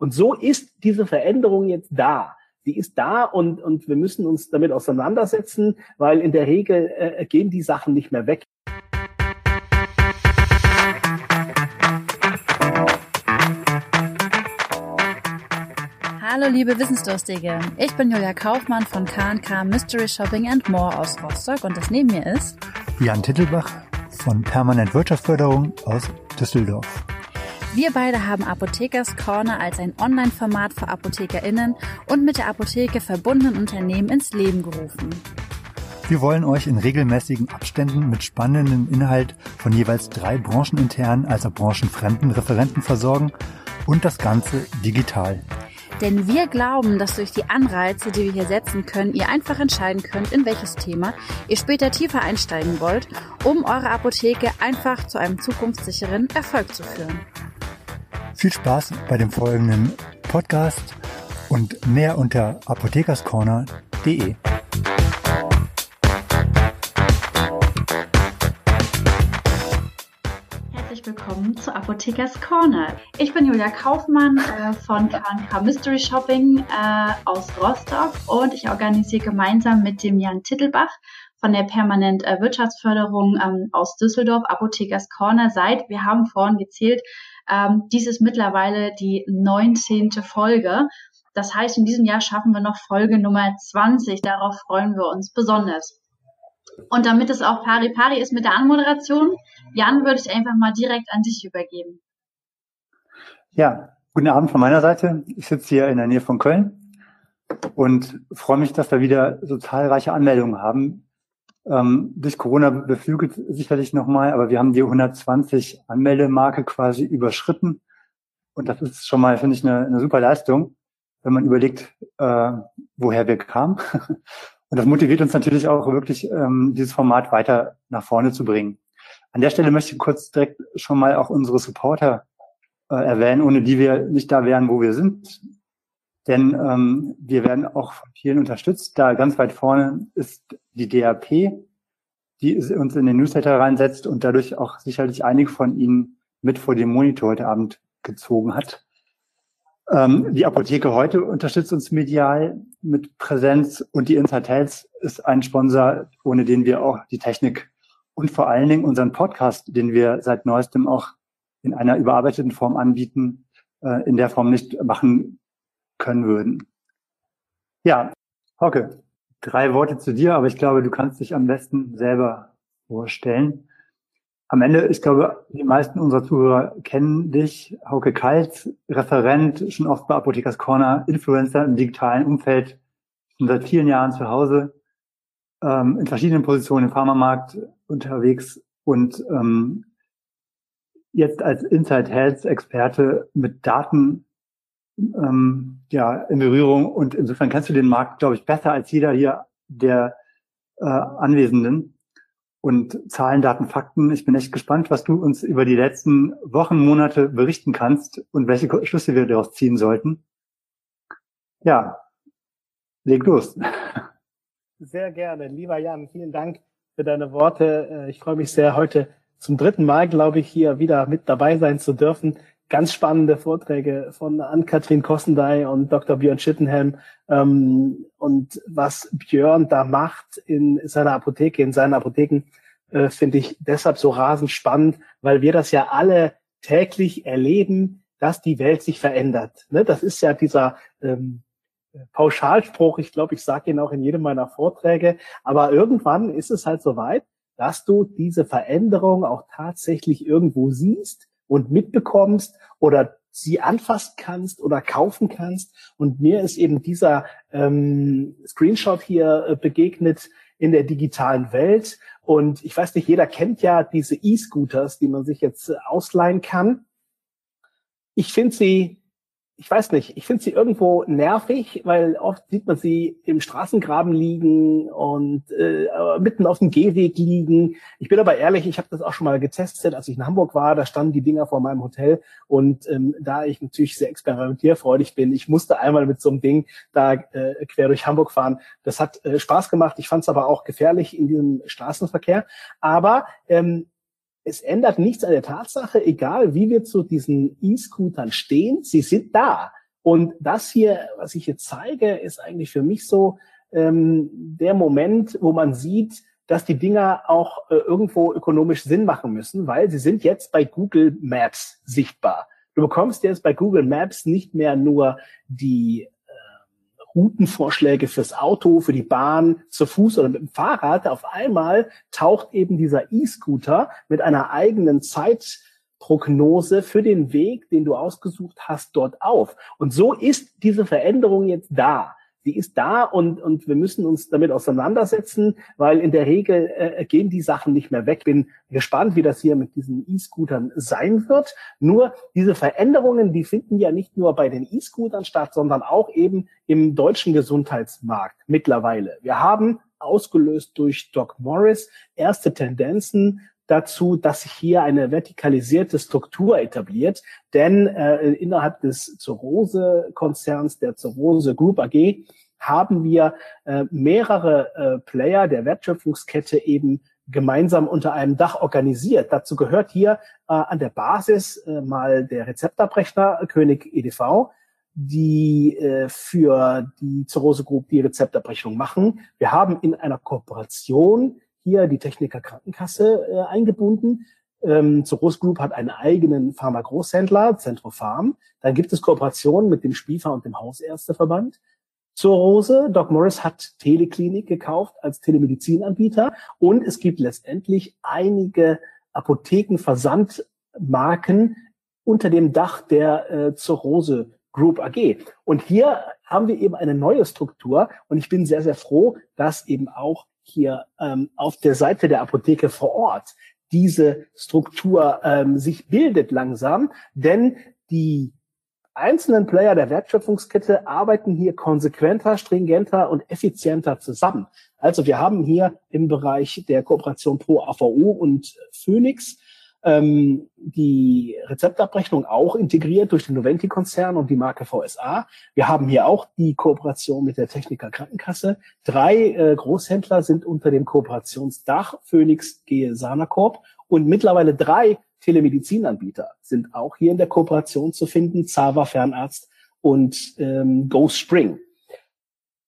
Und so ist diese Veränderung jetzt da. Sie ist da und, und wir müssen uns damit auseinandersetzen, weil in der Regel äh, gehen die Sachen nicht mehr weg. Hallo liebe Wissensdurstige, ich bin Julia Kaufmann von K&K Mystery Shopping and More aus Rostock und das neben mir ist Jan Tittelbach von Permanent Wirtschaftsförderung aus Düsseldorf. Wir beide haben Apothekers Corner als ein Online-Format für ApothekerInnen und mit der Apotheke verbundenen Unternehmen ins Leben gerufen. Wir wollen euch in regelmäßigen Abständen mit spannendem Inhalt von jeweils drei brancheninternen als auch branchenfremden Referenten versorgen und das Ganze digital. Denn wir glauben, dass durch die Anreize, die wir hier setzen können, ihr einfach entscheiden könnt, in welches Thema ihr später tiefer einsteigen wollt, um eure Apotheke einfach zu einem zukunftssicheren Erfolg zu führen. Viel Spaß bei dem folgenden Podcast und mehr unter apothekerscorner.de. willkommen zu Apothekers Corner. Ich bin Julia Kaufmann äh, von K&K Mystery Shopping äh, aus Rostock und ich organisiere gemeinsam mit dem Jan Tittelbach von der Permanent äh, Wirtschaftsförderung ähm, aus Düsseldorf Apothekers Corner seit, wir haben vorhin gezählt, ähm, dies ist mittlerweile die 19. Folge. Das heißt, in diesem Jahr schaffen wir noch Folge Nummer 20. Darauf freuen wir uns besonders. Und damit es auch pari pari ist mit der Anmoderation, Jan, würde ich einfach mal direkt an dich übergeben. Ja, guten Abend von meiner Seite. Ich sitze hier in der Nähe von Köln und freue mich, dass wir wieder so zahlreiche Anmeldungen haben. Ähm, durch Corona beflügelt sicherlich nochmal, aber wir haben die 120 Anmeldemarke quasi überschritten. Und das ist schon mal, finde ich, eine, eine super Leistung, wenn man überlegt, äh, woher wir kamen. Und das motiviert uns natürlich auch wirklich, ähm, dieses Format weiter nach vorne zu bringen. An der Stelle möchte ich kurz direkt schon mal auch unsere Supporter äh, erwähnen, ohne die wir nicht da wären, wo wir sind. Denn ähm, wir werden auch von vielen unterstützt. Da ganz weit vorne ist die DAP, die uns in den Newsletter reinsetzt und dadurch auch sicherlich einige von Ihnen mit vor dem Monitor heute Abend gezogen hat. Ähm, die Apotheke heute unterstützt uns medial mit Präsenz und die Inside Health ist ein Sponsor, ohne den wir auch die Technik und vor allen Dingen unseren Podcast, den wir seit neuestem auch in einer überarbeiteten Form anbieten, äh, in der Form nicht machen können würden. Ja, Hocke, drei Worte zu dir, aber ich glaube, du kannst dich am besten selber vorstellen am Ende, ich glaube, die meisten unserer Zuhörer kennen dich. Hauke Kalt, Referent, schon oft bei Apothekers Corner, Influencer im digitalen Umfeld, schon seit vielen Jahren zu Hause, ähm, in verschiedenen Positionen im Pharmamarkt unterwegs und ähm, jetzt als Inside Health Experte mit Daten ähm, ja, in Berührung und insofern kennst du den Markt, glaube ich, besser als jeder hier der äh, Anwesenden und Zahlen, Daten, Fakten. Ich bin echt gespannt, was du uns über die letzten Wochen, Monate berichten kannst und welche Schlüsse wir daraus ziehen sollten. Ja, leg los. Sehr gerne. Lieber Jan, vielen Dank für deine Worte. Äh, ich freue mich sehr, heute zum dritten Mal, glaube ich, hier wieder mit dabei sein zu dürfen. Ganz spannende Vorträge von Ann-Kathrin Kossendey und Dr. Björn Schittenhelm. Ähm, und was Björn da macht in seiner Apotheke, in seinen Apotheken, äh, finde ich deshalb so rasend spannend, weil wir das ja alle täglich erleben, dass die Welt sich verändert. Ne? Das ist ja dieser ähm, Pauschalspruch, ich glaube, ich sage ihn auch in jedem meiner Vorträge, aber irgendwann ist es halt so weit, dass du diese Veränderung auch tatsächlich irgendwo siehst und mitbekommst oder sie anfassen kannst oder kaufen kannst. Und mir ist eben dieser ähm, Screenshot hier äh, begegnet in der digitalen Welt. Und ich weiß nicht, jeder kennt ja diese E-Scooters, die man sich jetzt äh, ausleihen kann. Ich finde sie ich weiß nicht, ich finde sie irgendwo nervig, weil oft sieht man sie im Straßengraben liegen und äh, mitten auf dem Gehweg liegen. Ich bin aber ehrlich, ich habe das auch schon mal getestet, als ich in Hamburg war, da standen die Dinger vor meinem Hotel und ähm, da ich natürlich sehr experimentierfreudig bin, ich musste einmal mit so einem Ding da äh, quer durch Hamburg fahren. Das hat äh, Spaß gemacht, ich fand es aber auch gefährlich in diesem Straßenverkehr. Aber ähm, es ändert nichts an der Tatsache, egal wie wir zu diesen E-Scootern stehen, sie sind da. Und das hier, was ich jetzt zeige, ist eigentlich für mich so ähm, der Moment, wo man sieht, dass die Dinger auch äh, irgendwo ökonomisch Sinn machen müssen, weil sie sind jetzt bei Google Maps sichtbar. Du bekommst jetzt bei Google Maps nicht mehr nur die Routenvorschläge fürs Auto, für die Bahn, zu Fuß oder mit dem Fahrrad. Auf einmal taucht eben dieser E-Scooter mit einer eigenen Zeitprognose für den Weg, den du ausgesucht hast, dort auf. Und so ist diese Veränderung jetzt da die ist da und, und wir müssen uns damit auseinandersetzen, weil in der Regel äh, gehen die Sachen nicht mehr weg. Bin gespannt, wie das hier mit diesen E-Scootern sein wird. Nur diese Veränderungen, die finden ja nicht nur bei den E-Scootern statt, sondern auch eben im deutschen Gesundheitsmarkt mittlerweile. Wir haben ausgelöst durch Doc Morris erste Tendenzen dazu, dass sich hier eine vertikalisierte Struktur etabliert. Denn äh, innerhalb des Zurose-Konzerns, der Zurose Group AG, haben wir äh, mehrere äh, Player der Wertschöpfungskette eben gemeinsam unter einem Dach organisiert. Dazu gehört hier äh, an der Basis äh, mal der Rezeptabrechner König EDV, die äh, für die Zurose Group die Rezeptabrechnung machen. Wir haben in einer Kooperation hier die Techniker Krankenkasse äh, eingebunden. Ähm, Zoros Group hat einen eigenen Pharma-Großhändler, Centropharm. Dann gibt es Kooperationen mit dem Spiefer und dem Hausärzteverband. Zur Rose, Doc Morris hat Teleklinik gekauft als Telemedizinanbieter und es gibt letztendlich einige Apothekenversandmarken unter dem Dach der äh, Zorose Group AG. Und hier haben wir eben eine neue Struktur und ich bin sehr, sehr froh, dass eben auch hier ähm, auf der Seite der Apotheke vor Ort diese Struktur ähm, sich bildet langsam, denn die einzelnen Player der Wertschöpfungskette arbeiten hier konsequenter, stringenter und effizienter zusammen. Also wir haben hier im Bereich der Kooperation Pro AVO und Phoenix ähm, die Rezeptabrechnung auch integriert durch den Noventi-Konzern und die Marke VSA. Wir haben hier auch die Kooperation mit der Techniker Krankenkasse. Drei äh, Großhändler sind unter dem Kooperationsdach Phoenix Gehe Sanacorp und mittlerweile drei Telemedizinanbieter sind auch hier in der Kooperation zu finden, Zava Fernarzt und ähm, Go Spring.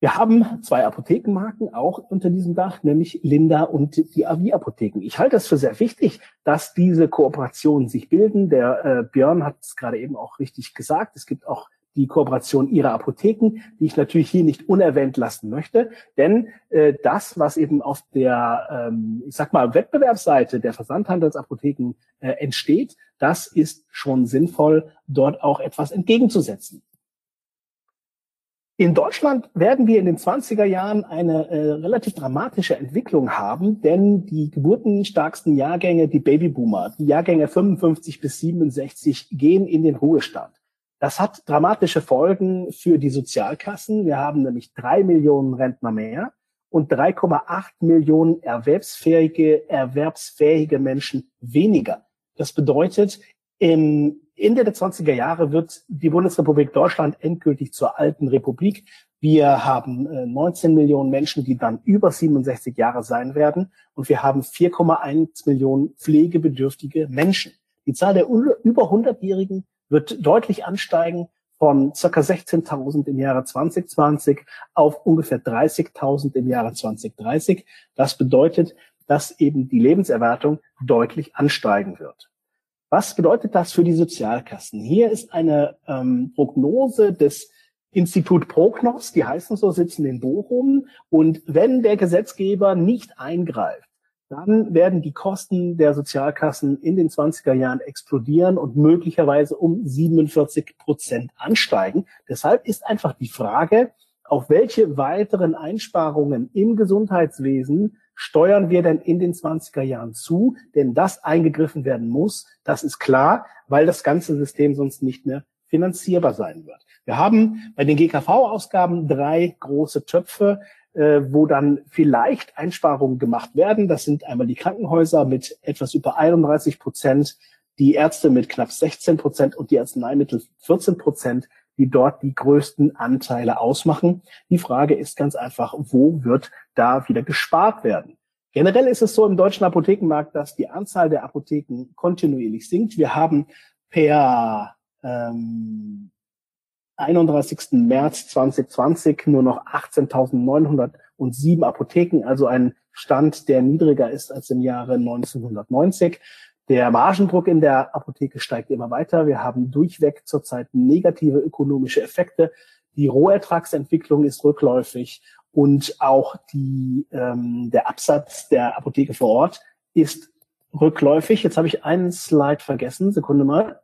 Wir haben zwei Apothekenmarken auch unter diesem Dach, nämlich Linda und die AV-Apotheken. Ich halte es für sehr wichtig, dass diese Kooperationen sich bilden. Der äh, Björn hat es gerade eben auch richtig gesagt. Es gibt auch die Kooperation ihrer Apotheken, die ich natürlich hier nicht unerwähnt lassen möchte. Denn äh, das, was eben auf der, ähm, ich sag mal, Wettbewerbsseite der Versandhandelsapotheken äh, entsteht, das ist schon sinnvoll, dort auch etwas entgegenzusetzen. In Deutschland werden wir in den 20er Jahren eine äh, relativ dramatische Entwicklung haben, denn die geburtenstarksten Jahrgänge, die Babyboomer, die Jahrgänge 55 bis 67 gehen in den Ruhestand. Das hat dramatische Folgen für die Sozialkassen. Wir haben nämlich drei Millionen Rentner mehr und 3,8 Millionen erwerbsfähige, erwerbsfähige Menschen weniger. Das bedeutet, im Ende der 20er Jahre wird die Bundesrepublik Deutschland endgültig zur alten Republik. Wir haben 19 äh, Millionen Menschen, die dann über 67 Jahre sein werden. Und wir haben 4,1 Millionen pflegebedürftige Menschen. Die Zahl der über 100-Jährigen wird deutlich ansteigen von circa 16.000 im Jahre 2020 auf ungefähr 30.000 im Jahre 2030. Das bedeutet, dass eben die Lebenserwartung deutlich ansteigen wird. Was bedeutet das für die Sozialkassen? Hier ist eine ähm, Prognose des Institut Prognos, die heißen so, sitzen in Bochum. Und wenn der Gesetzgeber nicht eingreift, dann werden die Kosten der Sozialkassen in den 20er Jahren explodieren und möglicherweise um 47 Prozent ansteigen. Deshalb ist einfach die Frage, auf welche weiteren Einsparungen im Gesundheitswesen steuern wir denn in den 20er Jahren zu? Denn das eingegriffen werden muss, das ist klar, weil das ganze System sonst nicht mehr finanzierbar sein wird. Wir haben bei den GKV-Ausgaben drei große Töpfe, äh, wo dann vielleicht Einsparungen gemacht werden. Das sind einmal die Krankenhäuser mit etwas über 31 Prozent, die Ärzte mit knapp 16 Prozent und die Arzneimittel 14 Prozent die dort die größten Anteile ausmachen. Die Frage ist ganz einfach, wo wird da wieder gespart werden? Generell ist es so im deutschen Apothekenmarkt, dass die Anzahl der Apotheken kontinuierlich sinkt. Wir haben per ähm, 31. März 2020 nur noch 18.907 Apotheken, also ein Stand, der niedriger ist als im Jahre 1990. Der Margendruck in der Apotheke steigt immer weiter. Wir haben durchweg zurzeit negative ökonomische Effekte. Die Rohertragsentwicklung ist rückläufig und auch die, ähm, der Absatz der Apotheke vor Ort ist rückläufig. Jetzt habe ich einen Slide vergessen. Sekunde mal.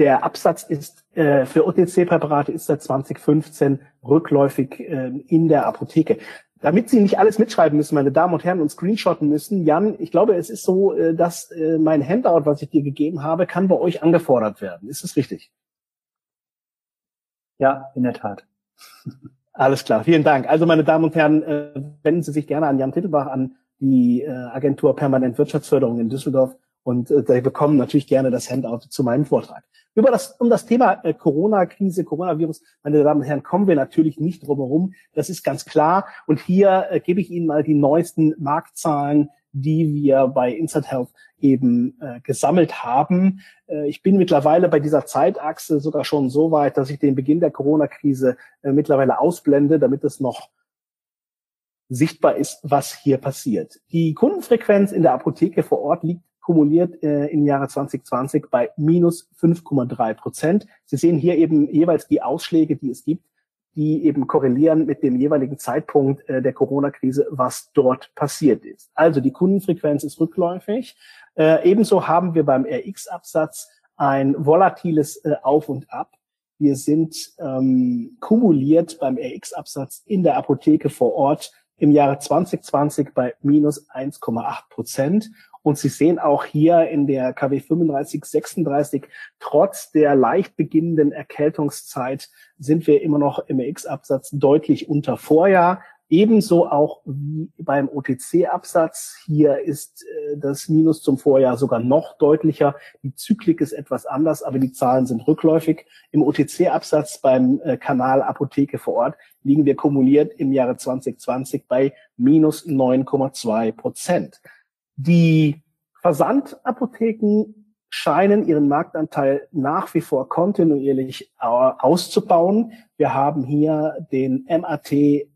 Der Absatz ist äh, für OTC-Präparate ist seit 2015 rückläufig äh, in der Apotheke. Damit Sie nicht alles mitschreiben müssen, meine Damen und Herren, und screenshotten müssen, Jan, ich glaube, es ist so, äh, dass äh, mein Handout, was ich dir gegeben habe, kann bei euch angefordert werden. Ist das richtig? Ja, in der Tat. Alles klar, vielen Dank. Also, meine Damen und Herren, äh, wenden Sie sich gerne an Jan Tittelbach, an die äh, Agentur Permanent Wirtschaftsförderung in Düsseldorf und äh, Sie bekommen natürlich gerne das Handout zu meinem Vortrag. Über das, um das Thema äh, Corona-Krise, Coronavirus, meine Damen und Herren, kommen wir natürlich nicht drum herum. Das ist ganz klar. Und hier äh, gebe ich Ihnen mal die neuesten Marktzahlen, die wir bei Insert Health eben äh, gesammelt haben. Äh, ich bin mittlerweile bei dieser Zeitachse sogar schon so weit, dass ich den Beginn der Corona-Krise äh, mittlerweile ausblende, damit es noch sichtbar ist, was hier passiert. Die Kundenfrequenz in der Apotheke vor Ort liegt kumuliert äh, im Jahre 2020 bei minus 5,3 Prozent. Sie sehen hier eben jeweils die Ausschläge, die es gibt, die eben korrelieren mit dem jeweiligen Zeitpunkt äh, der Corona-Krise, was dort passiert ist. Also die Kundenfrequenz ist rückläufig. Äh, ebenso haben wir beim RX-Absatz ein volatiles äh, Auf und Ab. Wir sind ähm, kumuliert beim RX-Absatz in der Apotheke vor Ort im Jahre 2020 bei minus 1,8 Prozent und Sie sehen auch hier in der KW 35, 36, trotz der leicht beginnenden Erkältungszeit sind wir immer noch im X-Absatz deutlich unter Vorjahr. Ebenso auch wie beim OTC-Absatz. Hier ist äh, das Minus zum Vorjahr sogar noch deutlicher. Die Zyklik ist etwas anders, aber die Zahlen sind rückläufig. Im OTC-Absatz beim äh, Kanal Apotheke vor Ort liegen wir kumuliert im Jahre 2020 bei minus 9,2 Prozent. Die Versandapotheken scheinen ihren Marktanteil nach wie vor kontinuierlich auszubauen. Wir haben hier den MAT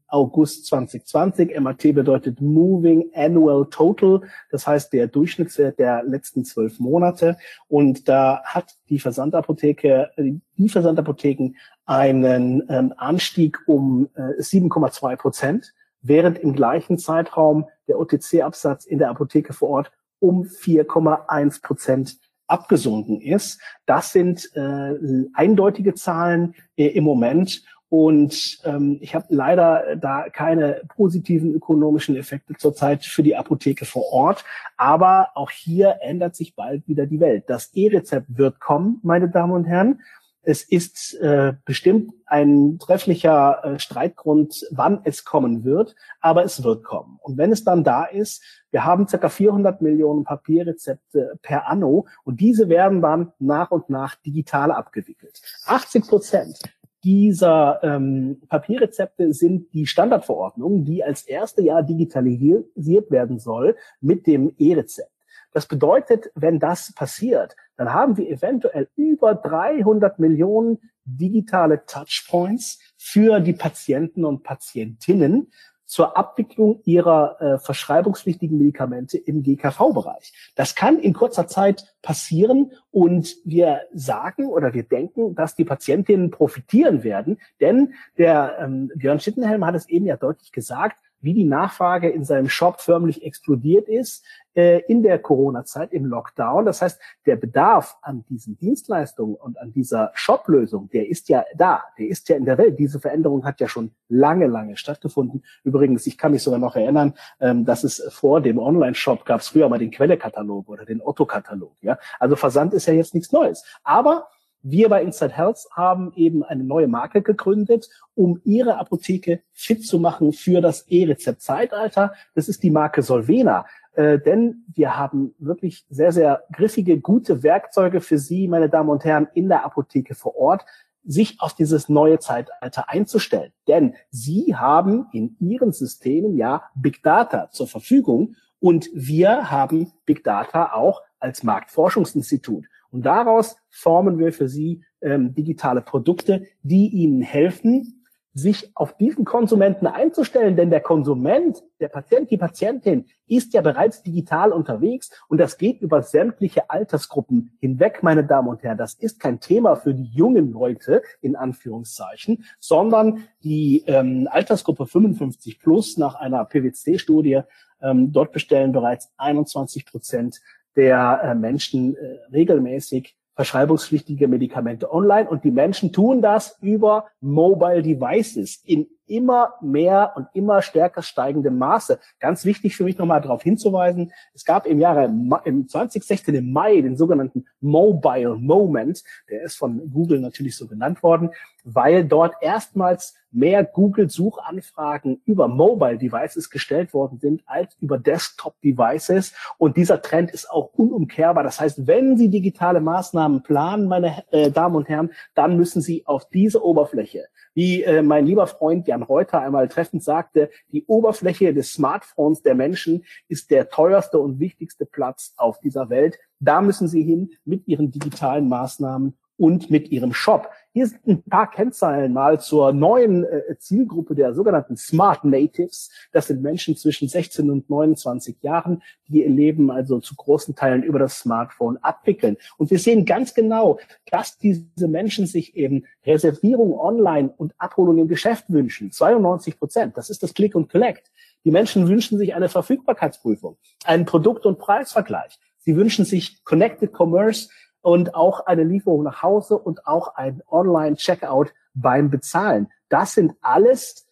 August 2020. MAT bedeutet Moving Annual Total, das heißt der Durchschnittswert der letzten zwölf Monate. Und da hat die Versandapotheke, die Versandapotheken einen ähm, Anstieg um äh, 7,2 Prozent während im gleichen Zeitraum der OTC-Absatz in der Apotheke vor Ort um 4,1 Prozent abgesunken ist. Das sind äh, eindeutige Zahlen äh, im Moment. Und ähm, ich habe leider da keine positiven ökonomischen Effekte zurzeit für die Apotheke vor Ort. Aber auch hier ändert sich bald wieder die Welt. Das E-Rezept wird kommen, meine Damen und Herren. Es ist äh, bestimmt ein trefflicher äh, Streitgrund, wann es kommen wird, aber es wird kommen. Und wenn es dann da ist, wir haben circa 400 Millionen Papierrezepte per anno und diese werden dann nach und nach digital abgewickelt. 80 Prozent dieser ähm, Papierrezepte sind die Standardverordnung, die als erste Jahr digitalisiert werden soll mit dem E-Rezept. Das bedeutet, wenn das passiert, dann haben wir eventuell über 300 Millionen digitale Touchpoints für die Patienten und Patientinnen zur Abwicklung ihrer äh, verschreibungspflichtigen Medikamente im GKV-Bereich. Das kann in kurzer Zeit passieren und wir sagen oder wir denken, dass die Patientinnen profitieren werden, denn der ähm, Björn Schittenhelm hat es eben ja deutlich gesagt, wie die Nachfrage in seinem Shop förmlich explodiert ist äh, in der Corona-Zeit im Lockdown. Das heißt, der Bedarf an diesen Dienstleistungen und an dieser Shop-Lösung, der ist ja da, der ist ja in der Welt. Diese Veränderung hat ja schon lange, lange stattgefunden. Übrigens, ich kann mich sogar noch erinnern, ähm, dass es vor dem Online-Shop gab es früher mal den Quelle-Katalog oder den Otto-Katalog. Ja? Also Versand ist ja jetzt nichts Neues. Aber wir bei Inside Health haben eben eine neue Marke gegründet, um ihre Apotheke fit zu machen für das E-Rezept-Zeitalter. Das ist die Marke Solvena. Äh, denn wir haben wirklich sehr, sehr griffige, gute Werkzeuge für Sie, meine Damen und Herren, in der Apotheke vor Ort, sich auf dieses neue Zeitalter einzustellen. Denn Sie haben in Ihren Systemen ja Big Data zur Verfügung Und wir haben Big Data auch als Marktforschungsinstitut. Und daraus formen wir für Sie ähm, digitale Produkte, die Ihnen helfen, sich auf diesen Konsumenten einzustellen, denn der Konsument, der Patient, die Patientin ist ja bereits digital unterwegs und das geht über sämtliche Altersgruppen hinweg, meine Damen und Herren. Das ist kein Thema für die jungen Leute in Anführungszeichen, sondern die ähm, Altersgruppe 55 plus nach einer PwC-Studie, ähm, dort bestellen bereits 21 Prozent der äh, Menschen äh, regelmäßig verschreibungspflichtige Medikamente online. Und die Menschen tun das über Mobile Devices in immer mehr und immer stärker steigendem Maße. Ganz wichtig für mich nochmal darauf hinzuweisen, es gab im Jahre, im 2016 im Mai den sogenannten Mobile Moment, der ist von Google natürlich so genannt worden, weil dort erstmals mehr Google-Suchanfragen über Mobile Devices gestellt worden sind als über Desktop Devices. Und dieser Trend ist auch unumkehrbar. Das heißt, wenn Sie digitale Maßnahmen planen, meine äh, Damen und Herren, dann müssen Sie auf diese Oberfläche wie äh, mein lieber Freund Jan Reuter einmal treffend sagte, die Oberfläche des Smartphones der Menschen ist der teuerste und wichtigste Platz auf dieser Welt. Da müssen sie hin mit ihren digitalen Maßnahmen und mit ihrem Shop. Hier sind ein paar Kennzahlen mal zur neuen äh, Zielgruppe der sogenannten Smart Natives. Das sind Menschen zwischen 16 und 29 Jahren, die ihr Leben also zu großen Teilen über das Smartphone abwickeln. Und wir sehen ganz genau, dass diese Menschen sich eben Reservierung online und Abholung im Geschäft wünschen. 92 Prozent. Das ist das Click und Collect. Die Menschen wünschen sich eine Verfügbarkeitsprüfung, einen Produkt- und Preisvergleich. Sie wünschen sich Connected Commerce und auch eine Lieferung nach Hause und auch ein Online-Checkout beim Bezahlen. Das sind alles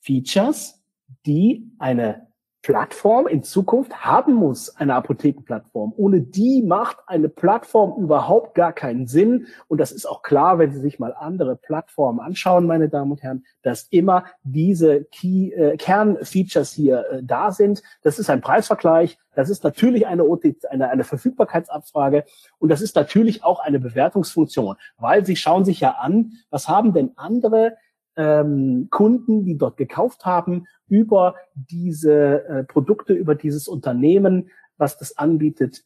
Features, die eine Plattform in Zukunft haben muss, eine Apothekenplattform. Ohne die macht eine Plattform überhaupt gar keinen Sinn. Und das ist auch klar, wenn Sie sich mal andere Plattformen anschauen, meine Damen und Herren, dass immer diese Key, äh, Kernfeatures hier äh, da sind. Das ist ein Preisvergleich. Das ist natürlich eine, OT, eine, eine Verfügbarkeitsabfrage und das ist natürlich auch eine Bewertungsfunktion, weil Sie schauen sich ja an, was haben denn andere ähm, Kunden, die dort gekauft haben, über diese äh, Produkte, über dieses Unternehmen, was das anbietet,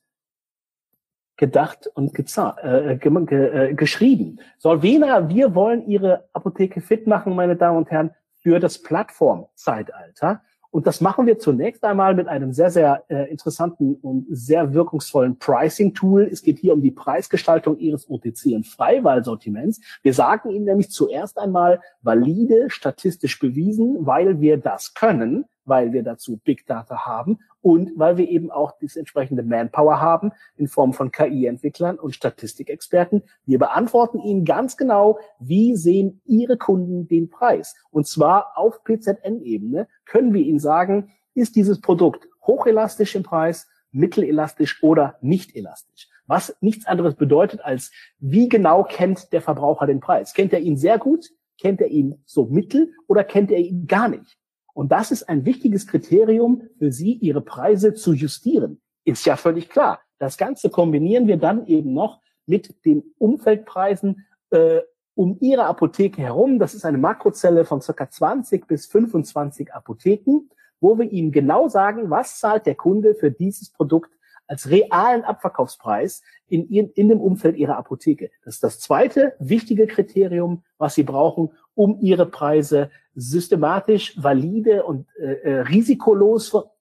gedacht und äh, ge äh, geschrieben. Solvena, wir wollen Ihre Apotheke fit machen, meine Damen und Herren, für das Plattformzeitalter. Und das machen wir zunächst einmal mit einem sehr, sehr äh, interessanten und sehr wirkungsvollen Pricing-Tool. Es geht hier um die Preisgestaltung Ihres OTC- und Freiwahlsortiments. Wir sagen Ihnen nämlich zuerst einmal valide, statistisch bewiesen, weil wir das können, weil wir dazu Big Data haben und weil wir eben auch das entsprechende Manpower haben in Form von KI-Entwicklern und Statistikexperten. Wir beantworten Ihnen ganz genau, wie sehen Ihre Kunden den Preis. Und zwar auf PZN-Ebene können wir Ihnen sagen, ist dieses Produkt hochelastisch im Preis, mittelelastisch oder nicht elastisch. Was nichts anderes bedeutet als, wie genau kennt der Verbraucher den Preis? Kennt er ihn sehr gut? Kennt er ihn so mittel oder kennt er ihn gar nicht? Und das ist ein wichtiges Kriterium für Sie, Ihre Preise zu justieren. Ist ja völlig klar. Das Ganze kombinieren wir dann eben noch mit den Umfeldpreisen äh, um Ihre Apotheke herum. Das ist eine Makrozelle von circa 20 bis 25 Apotheken, wo wir Ihnen genau sagen, was zahlt der Kunde für dieses Produkt als realen Abverkaufspreis in, in, in dem Umfeld Ihrer Apotheke. Das ist das zweite wichtige Kriterium, was Sie brauchen, um Ihre Preise systematisch, valide und äh, äh, risikolos vor,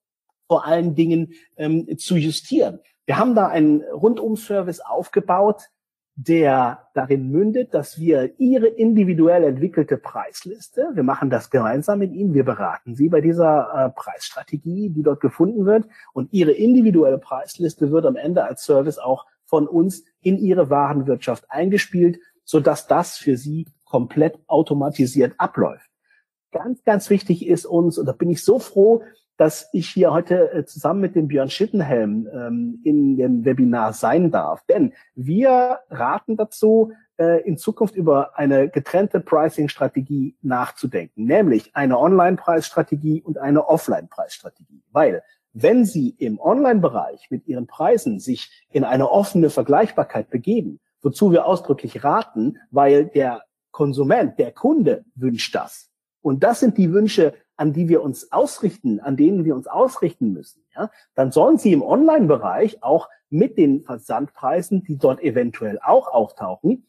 vor allen Dingen ähm, zu justieren. Wir haben da einen Rundum-Service aufgebaut, der darin mündet, dass wir Ihre individuell entwickelte Preisliste, wir machen das gemeinsam mit Ihnen, wir beraten Sie bei dieser äh, Preisstrategie, die dort gefunden wird, und Ihre individuelle Preisliste wird am Ende als Service auch von uns in Ihre Warenwirtschaft eingespielt, so dass das für Sie komplett automatisiert abläuft. Ganz, ganz wichtig ist uns, und da bin ich so froh, dass ich hier heute äh, zusammen mit dem Björn Schittenhelm ähm, in dem Webinar sein darf. Denn wir raten dazu, äh, in Zukunft über eine getrennte Pricing-Strategie nachzudenken, nämlich eine Online-Preisstrategie und eine Offline-Preisstrategie. Weil wenn Sie im Online-Bereich mit Ihren Preisen sich in eine offene Vergleichbarkeit begeben, wozu wir ausdrücklich raten, weil der Konsument, der Kunde wünscht das. Und das sind die Wünsche an die wir uns ausrichten, an denen wir uns ausrichten müssen, ja, dann sollen sie im Online-Bereich auch mit den Versandpreisen, die dort eventuell auch auftauchen,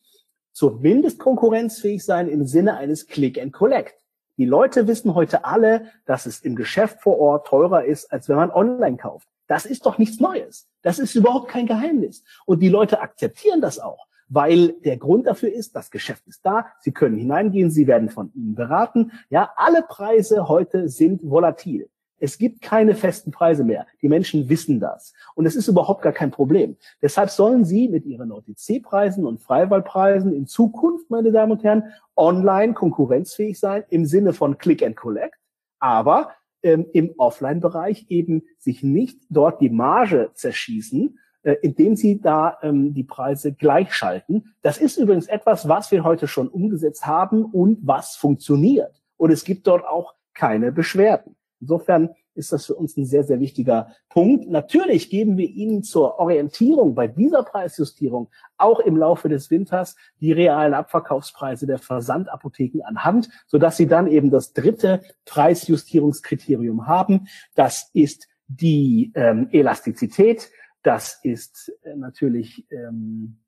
zumindest konkurrenzfähig sein im Sinne eines Click and Collect. Die Leute wissen heute alle, dass es im Geschäft vor Ort teurer ist, als wenn man online kauft. Das ist doch nichts Neues. Das ist überhaupt kein Geheimnis. Und die Leute akzeptieren das auch, weil der Grund dafür ist, das Geschäft ist da, sie können hineingehen, sie werden von ihnen beraten. Ja, alle Preise heute sind volatil. Es gibt keine festen Preise mehr. Die Menschen wissen das. Und es ist überhaupt gar kein Problem. Deshalb sollen Sie mit Ihren OTC-Preisen und Freiwahlpreisen in Zukunft, meine Damen und Herren, online konkurrenzfähig sein im Sinne von Click and Collect. Aber ähm, im Offline-Bereich eben sich nicht dort die Marge zerschießen, indem sie da ähm, die Preise gleichschalten. Das ist übrigens etwas, was wir heute schon umgesetzt haben und was funktioniert. Und es gibt dort auch keine Beschwerden. Insofern ist das für uns ein sehr, sehr wichtiger Punkt. Natürlich geben wir Ihnen zur Orientierung bei dieser Preisjustierung auch im Laufe des Winters die realen Abverkaufspreise der Versandapotheken anhand, sodass Sie dann eben das dritte Preisjustierungskriterium haben. Das ist die ähm, Elastizität. Das ist äh, natürlich ähm,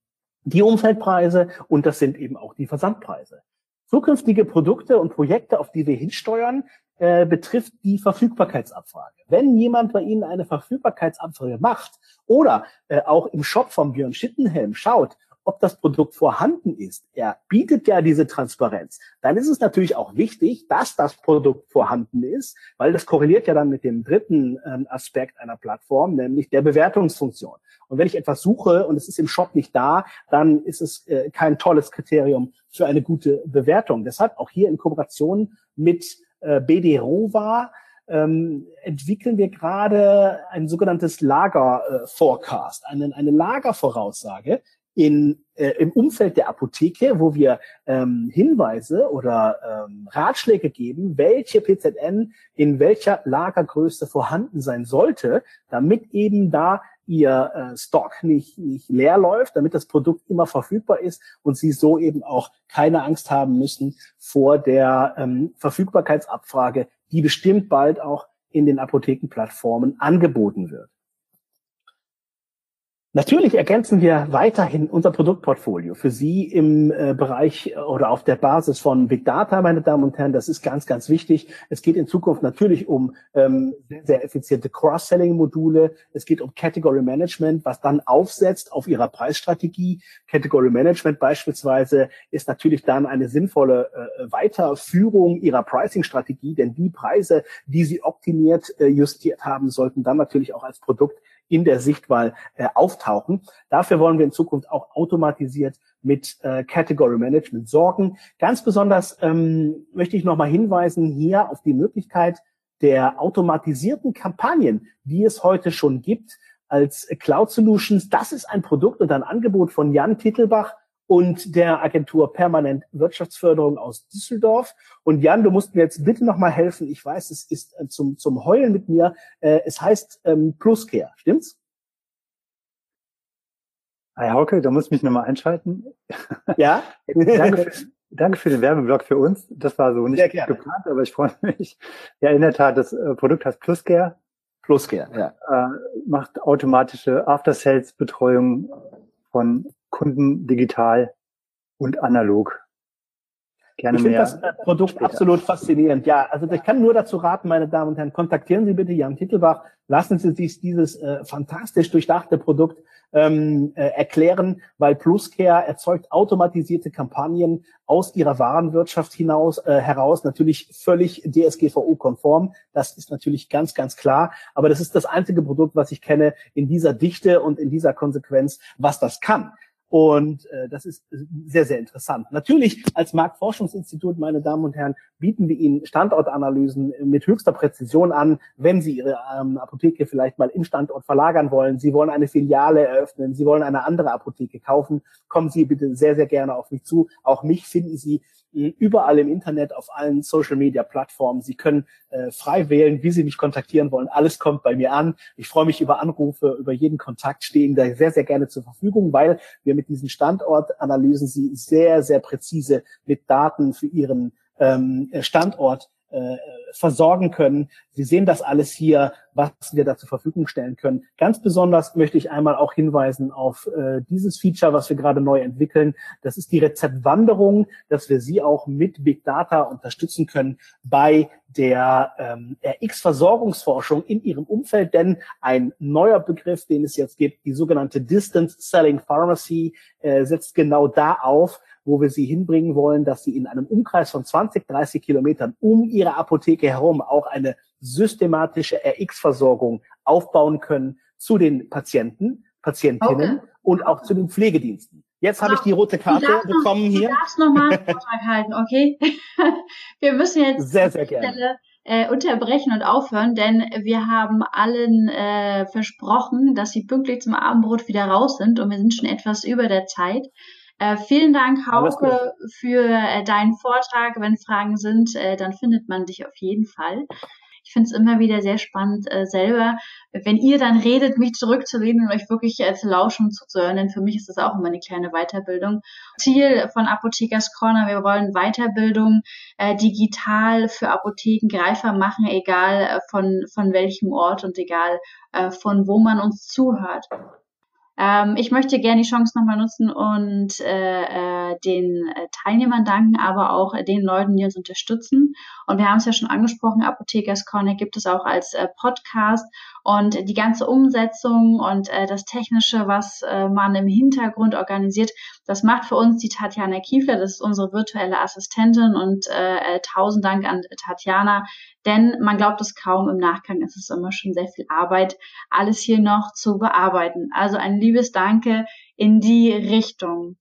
die Umfeldpreise und das sind eben auch die Versandpreise. Zukünftige Produkte und Projekte, auf die wir hinsteuern, äh, betrifft die Verfügbarkeitsabfrage. Wenn jemand bei Ihnen eine Verfügbarkeitsabfrage macht oder äh, auch im Shop von Björn Schittenhelm schaut, ob das Produkt vorhanden ist, er bietet ja diese Transparenz, dann ist es natürlich auch wichtig, dass das Produkt vorhanden ist, weil das korreliert ja dann mit dem dritten ähm, Aspekt einer Plattform, nämlich der Bewertungsfunktion. Und wenn ich etwas suche und es ist im Shop nicht da, dann ist es äh, kein tolles Kriterium für eine gute Bewertung. Deshalb auch hier in Kooperation mit äh, BD Rova ähm, entwickeln wir gerade ein sogenanntes Lager-Forecast, äh, eine, eine Lagervoraussage in, äh, im Umfeld der Apotheke, wo wir ähm, Hinweise oder ähm, Ratschläge geben, welche PZN in welcher Lagergröße vorhanden sein sollte, damit eben da ihr äh, Stock nicht, nicht leer läuft, damit das Produkt immer verfügbar ist und sie so eben auch keine Angst haben müssen vor der ähm, Verfügbarkeitsabfrage, die bestimmt bald auch in den Apothekenplattformen angeboten wird. Natürlich ergänzen wir weiterhin unser Produktportfolio für Sie im äh, Bereich oder auf der Basis von Big Data, meine Damen und Herren. Das ist ganz, ganz wichtig. Es geht in Zukunft natürlich um ähm, sehr, sehr effiziente Cross-Selling-Module. Es geht um Category Management, was dann aufsetzt auf Ihrer Preisstrategie. Category Management beispielsweise ist natürlich dann eine sinnvolle äh, Weiterführung Ihrer Pricing-Strategie, denn die Preise, die Sie optimiert äh, justiert haben, sollten dann natürlich auch als Produkt in der Sichtwahl äh, auftauchen. Dafür wollen wir in Zukunft auch automatisiert mit äh, Category Management sorgen. Ganz besonders ähm, möchte ich nochmal hinweisen hier auf die Möglichkeit der automatisierten Kampagnen, die es heute schon gibt als Cloud Solutions. Das ist ein Produkt und ein Angebot von Jan Titelbach, und der Agentur Permanent Wirtschaftsförderung aus Düsseldorf. Und Jan, du musst mir jetzt bitte nochmal helfen. Ich weiß, es ist äh, zum, zum Heulen mit mir. Äh, es heißt ähm, Pluscare, stimmt's? Herr Hauke, da muss mich nochmal einschalten. Ja? danke, für, danke für den Werbeblock für uns. Das war so nicht geplant, aber ich freue mich. Ja, in der Tat, das äh, Produkt heißt Pluscare. Pluscare, ja. Äh, macht automatische After-Sales-Betreuung von Kunden digital und analog. Gerne ich finde das äh, Produkt später. absolut faszinierend. Ja, also ich kann nur dazu raten, meine Damen und Herren, kontaktieren Sie bitte Jan Titelbach, lassen Sie sich dieses äh, fantastisch durchdachte Produkt ähm, äh, erklären, weil Pluscare erzeugt automatisierte Kampagnen aus ihrer Warenwirtschaft hinaus äh, heraus, natürlich völlig DSGVO-konform. Das ist natürlich ganz, ganz klar. Aber das ist das einzige Produkt, was ich kenne in dieser Dichte und in dieser Konsequenz, was das kann. Und äh, das ist sehr, sehr interessant. Natürlich als Marktforschungsinstitut, meine Damen und Herren, bieten wir Ihnen Standortanalysen mit höchster Präzision an, wenn Sie Ihre ähm, Apotheke vielleicht mal im Standort verlagern wollen. Sie wollen eine Filiale eröffnen, Sie wollen eine andere Apotheke kaufen. Kommen Sie bitte sehr, sehr gerne auf mich zu. Auch mich finden Sie überall im Internet, auf allen Social-Media-Plattformen. Sie können äh, frei wählen, wie Sie mich kontaktieren wollen. Alles kommt bei mir an. Ich freue mich über Anrufe, über jeden Kontakt, stehen da sehr, sehr gerne zur Verfügung, weil wir mit diesen Standortanalysen Sie sehr, sehr präzise mit Daten für Ihren ähm, Standort äh, versorgen können. Sie sehen das alles hier, was wir da zur Verfügung stellen können. Ganz besonders möchte ich einmal auch hinweisen auf äh, dieses Feature, was wir gerade neu entwickeln. Das ist die Rezeptwanderung, dass wir Sie auch mit Big Data unterstützen können bei der ähm, RX-Versorgungsforschung in Ihrem Umfeld. Denn ein neuer Begriff, den es jetzt gibt, die sogenannte Distance Selling Pharmacy, äh, setzt genau da auf, wo wir sie hinbringen wollen, dass sie in einem Umkreis von 20, 30 Kilometern um ihre Apotheke herum auch eine systematische RX-Versorgung aufbauen können zu den Patienten, Patientinnen okay. und auch zu den Pflegediensten. Jetzt habe ich die rote Karte bekommen noch, hier. Du darfst nochmal einen Vortrag halten, okay? wir müssen jetzt sehr, sehr gerne. Stelle, äh, unterbrechen und aufhören, denn wir haben allen äh, versprochen, dass sie pünktlich zum Abendbrot wieder raus sind und wir sind schon etwas über der Zeit. Äh, vielen Dank, Hauke, für äh, deinen Vortrag. Wenn Fragen sind, äh, dann findet man dich auf jeden Fall. Ich finde es immer wieder sehr spannend, äh, selber, wenn ihr dann redet, mich zurückzulehnen und euch wirklich äh, zu lauschen und zuzuhören, denn für mich ist das auch immer eine kleine Weiterbildung. Ziel von Apothekers Corner, wir wollen Weiterbildung äh, digital für Apotheken greifbar machen, egal von, von welchem Ort und egal von wo man uns zuhört. Ähm, ich möchte gerne die Chance nochmal nutzen und äh, äh, den äh, Teilnehmern danken, aber auch äh, den Leuten, die uns unterstützen. Und wir haben es ja schon angesprochen, Apothekers Corner gibt es auch als Podcast und die ganze Umsetzung und äh, das Technische, was äh, man im Hintergrund organisiert, das macht für uns die Tatjana Kiefler, das ist unsere virtuelle Assistentin und äh, äh, tausend Dank an Tatjana, denn man glaubt es kaum, im Nachgang ist es immer schon sehr viel Arbeit, alles hier noch zu bearbeiten. Also ein liebes Danke in die Richtung.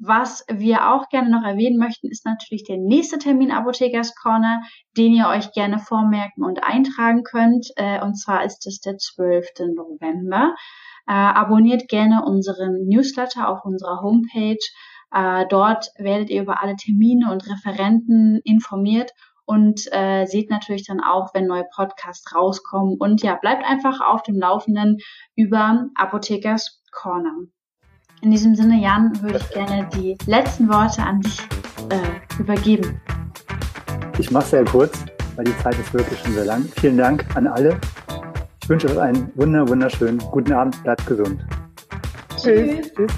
Was wir auch gerne noch erwähnen möchten, ist natürlich der nächste Termin Apothekers Corner, den ihr euch gerne vormerken und eintragen könnt. Äh, und zwar ist es der 12. November. Äh, abonniert gerne unseren Newsletter auf unserer Homepage. Äh, dort werdet ihr über alle Termine und Referenten informiert und seht natürlich dann auch, wenn neue Podcasts rauskommen. Und ja, bleibt einfach auf dem Laufenden über Apothekers Corner. In diesem Sinne, Jan, würde ich gerne die letzten Worte an dich äh, übergeben. Ich mache es sehr kurz, weil die Zeit ist wirklich schon sehr lang. Vielen Dank an alle. Ich wünsche euch einen wunder, wunderschönen guten Abend. Bleibt gesund. Tschüss. Tschüss.